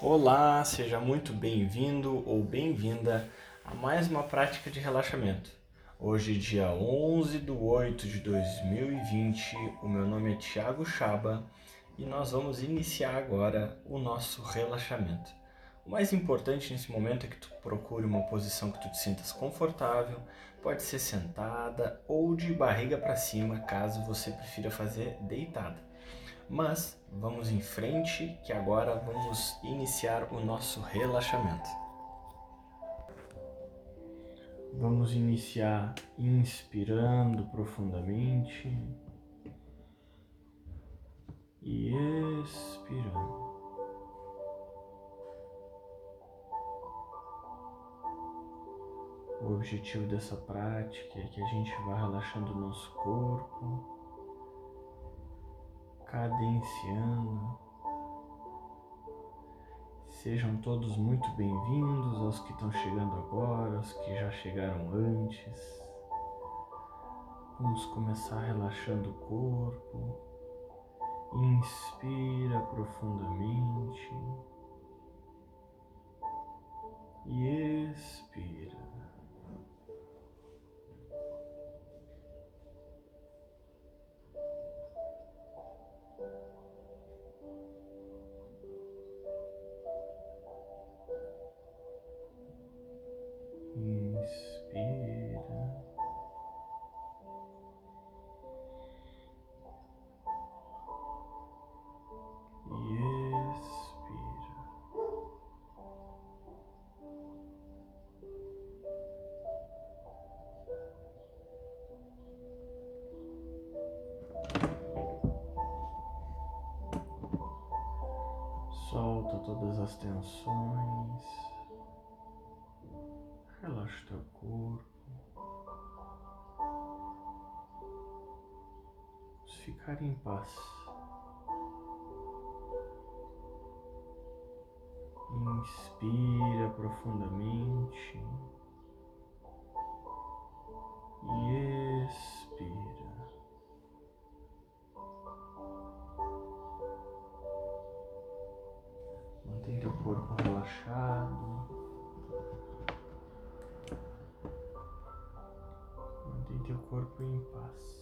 Olá, seja muito bem-vindo ou bem-vinda a mais uma prática de relaxamento. Hoje, dia 11 de 8 de 2020, o meu nome é Tiago Chaba e nós vamos iniciar agora o nosso relaxamento. O mais importante nesse momento é que tu procure uma posição que tu te sintas confortável, pode ser sentada ou de barriga para cima, caso você prefira fazer deitada. Mas vamos em frente que agora vamos iniciar o nosso relaxamento. Vamos iniciar inspirando profundamente e expirando. O objetivo dessa prática é que a gente vá relaxando o nosso corpo, cadenciando. Sejam todos muito bem-vindos aos que estão chegando agora, aos que já chegaram antes. Vamos começar relaxando o corpo. Inspira profundamente Solta todas as tensões. Relaxa teu corpo. Vamos ficar em paz. Inspira profundamente corpo em paz.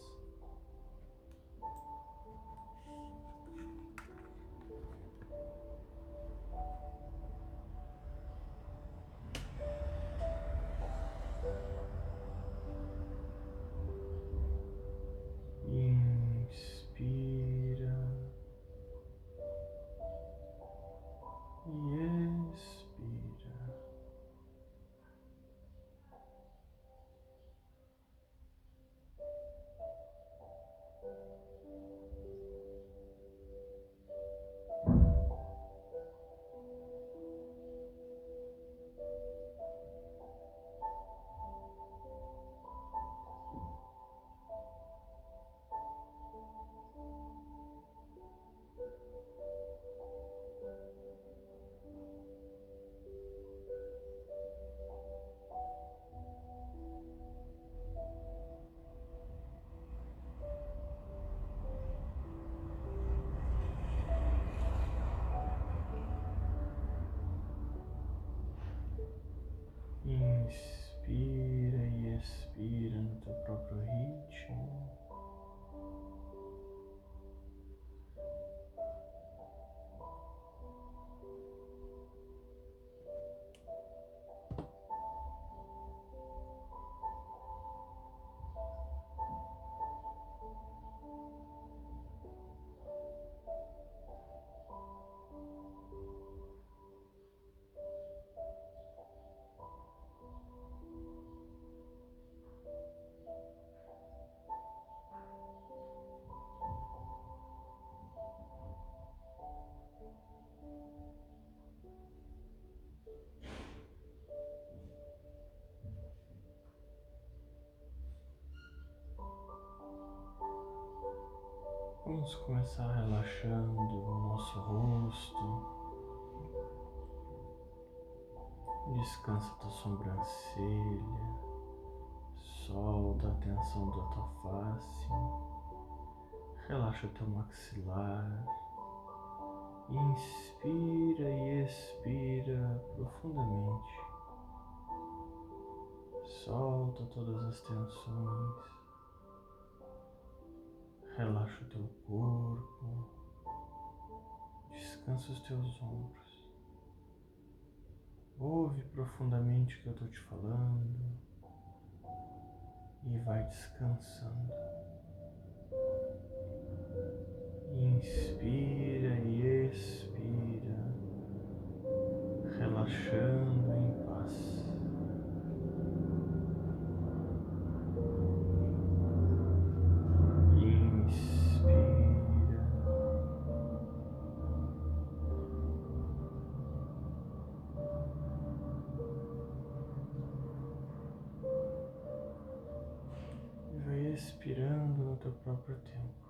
Vamos começar relaxando o nosso rosto. Descansa tua sobrancelha, solta a tensão da tua face, relaxa teu maxilar, inspira e expira profundamente, solta todas as tensões. Relaxa o teu corpo, descansa os teus ombros. Ouve profundamente o que eu estou te falando e vai descansando. Inspira e expira, relaxando teu próprio tempo.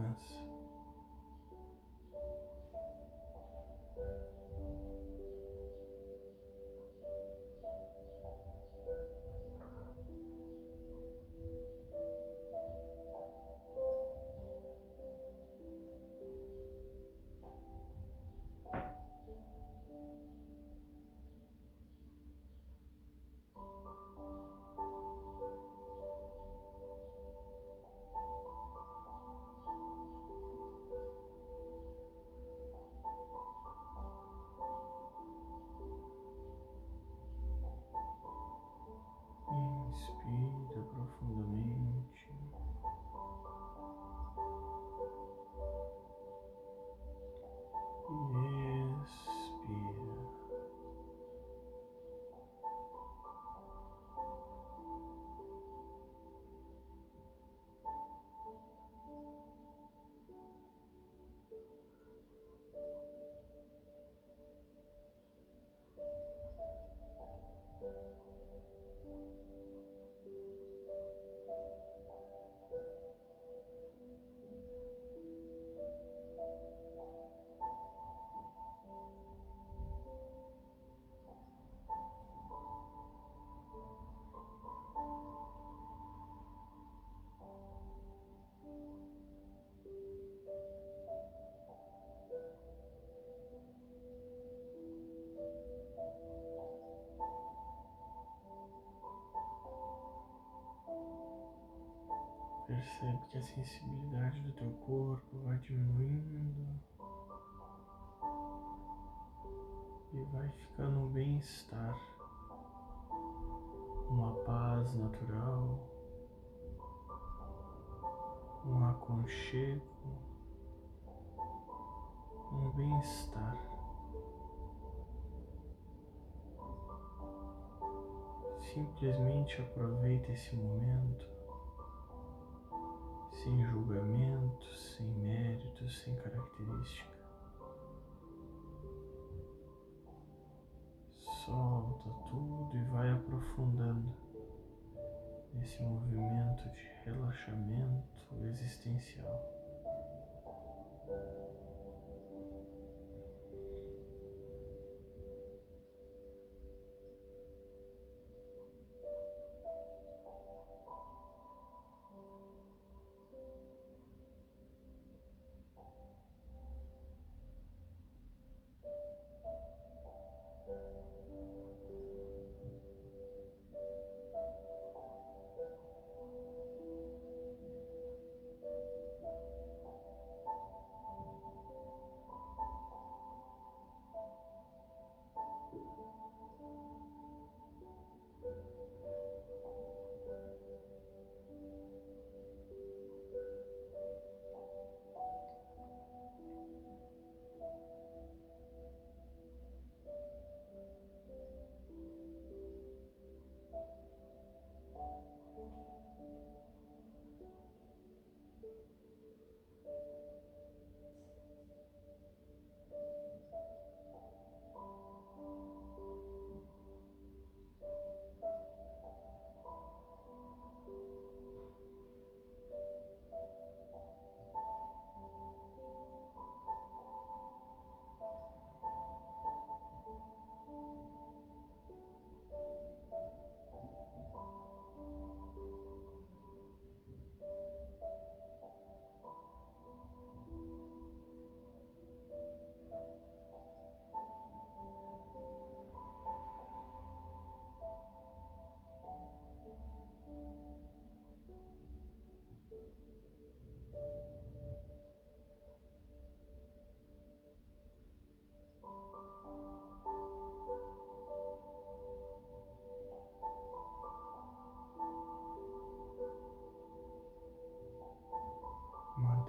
Inspira Percebe que a sensibilidade do teu corpo vai diminuindo e vai ficando um bem-estar, uma paz natural, um aconchego, um bem-estar. Simplesmente aproveita esse momento sem julgamento, sem mérito, sem característica. Solta tudo e vai aprofundando nesse movimento de relaxamento existencial.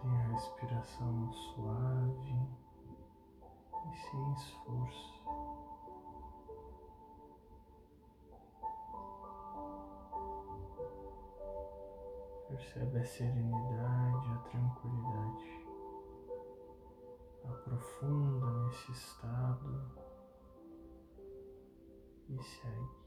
Mantenha a respiração suave e sem esforço. Percebe a serenidade, a tranquilidade. Aprofunda nesse estado e segue.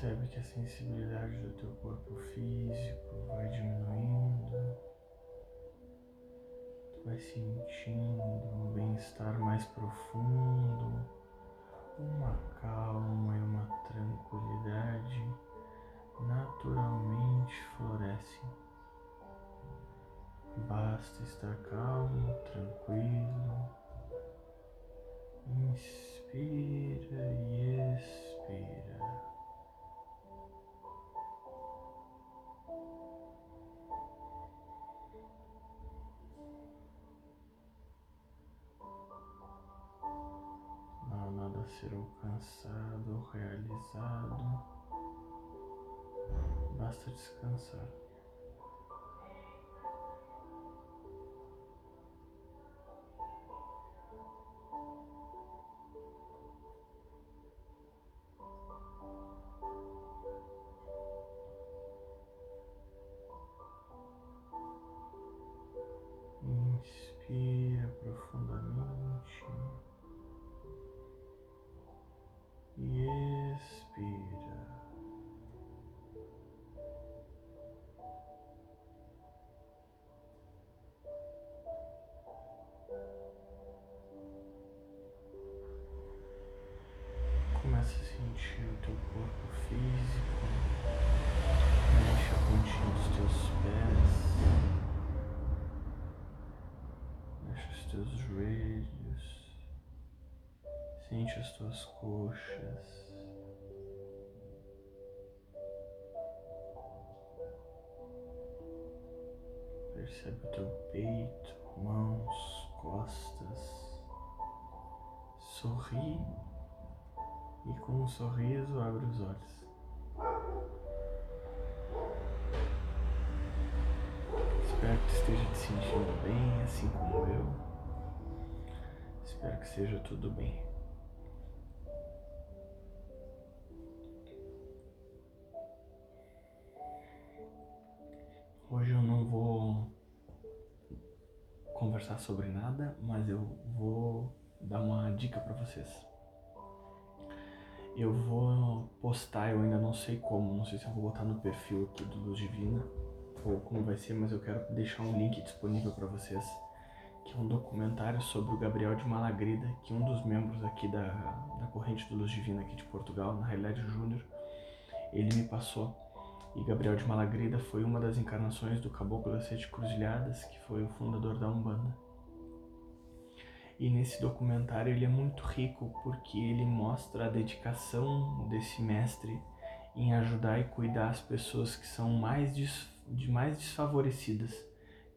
Percebe que a sensibilidade do teu corpo físico vai diminuindo, tu vai sentindo um bem-estar mais profundo, uma calma e uma tranquilidade naturalmente florescem. Basta estar calmo, tranquilo. Inspira e expira. Ser alcançado realizado, basta descansar. teus joelhos, sente as tuas coxas. Percebe o teu peito, mãos, costas. Sorri e com um sorriso abre os olhos. Espero que esteja te sentindo bem, assim como eu. Espero que seja tudo bem. Hoje eu não vou conversar sobre nada, mas eu vou dar uma dica para vocês. Eu vou postar, eu ainda não sei como, não sei se eu vou botar no perfil aqui do Luz Divina ou como vai ser, mas eu quero deixar um link disponível para vocês, que é um documentário sobre o Gabriel de Malagrida, que é um dos membros aqui da, da corrente do Luz Divina aqui de Portugal, na realidade Júnior, ele me passou. E Gabriel de Malagrida foi uma das encarnações do Caboclo das Sete Cruzilhadas, que foi o fundador da Umbanda. E nesse documentário ele é muito rico porque ele mostra a dedicação desse mestre em ajudar e cuidar as pessoas que são mais, de mais desfavorecidas,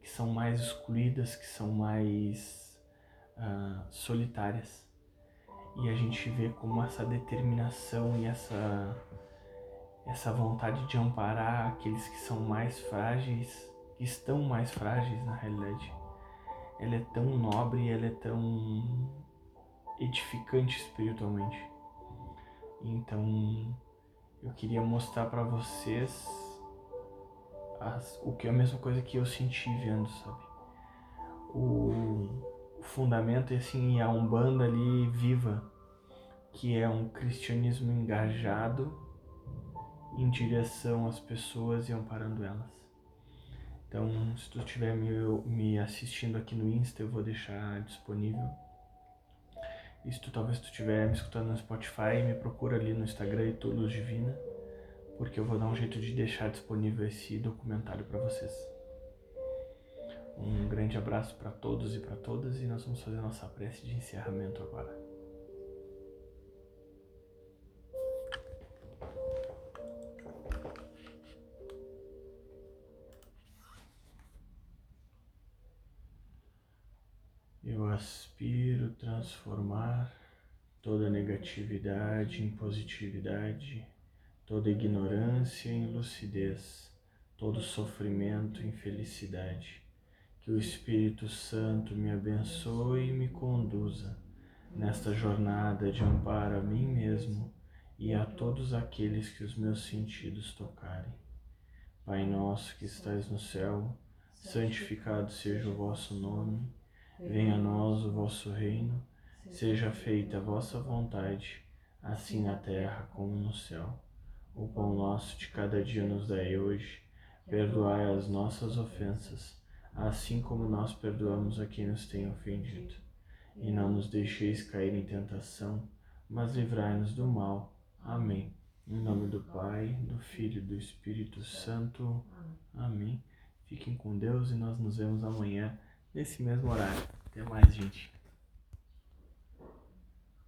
que são mais excluídas, que são mais uh, solitárias. E a gente vê como essa determinação e essa, essa vontade de amparar aqueles que são mais frágeis, que estão mais frágeis na realidade, ela é tão nobre, ela é tão edificante espiritualmente. Então, eu queria mostrar para vocês as, o que é a mesma coisa que eu senti vendo, sabe? O, o fundamento é assim, a Umbanda ali viva, que é um cristianismo engajado em direção às pessoas e amparando elas. Então, se tu estiver me, me assistindo aqui no Insta, eu vou deixar disponível. E se tu talvez tu estiver me escutando no Spotify, me procura ali no Instagram e Luz Divina, porque eu vou dar um jeito de deixar disponível esse documentário para vocês. Um grande abraço para todos e para todas e nós vamos fazer nossa prece de encerramento agora. Eu aspiro transformar toda negatividade em positividade, toda ignorância em lucidez, todo sofrimento em felicidade. Que o Espírito Santo me abençoe e me conduza nesta jornada de amparo a mim mesmo e a todos aqueles que os meus sentidos tocarem. Pai nosso que estais no céu, santificado seja o vosso nome Venha a nós o vosso reino, seja feita a vossa vontade, assim na terra como no céu. O pão nosso de cada dia nos dai hoje, perdoai as nossas ofensas, assim como nós perdoamos a quem nos tem ofendido. E não nos deixeis cair em tentação, mas livrai-nos do mal. Amém. Em nome do Pai, do Filho e do Espírito Santo. Amém. Fiquem com Deus e nós nos vemos amanhã nesse mesmo horário. Até mais, gente.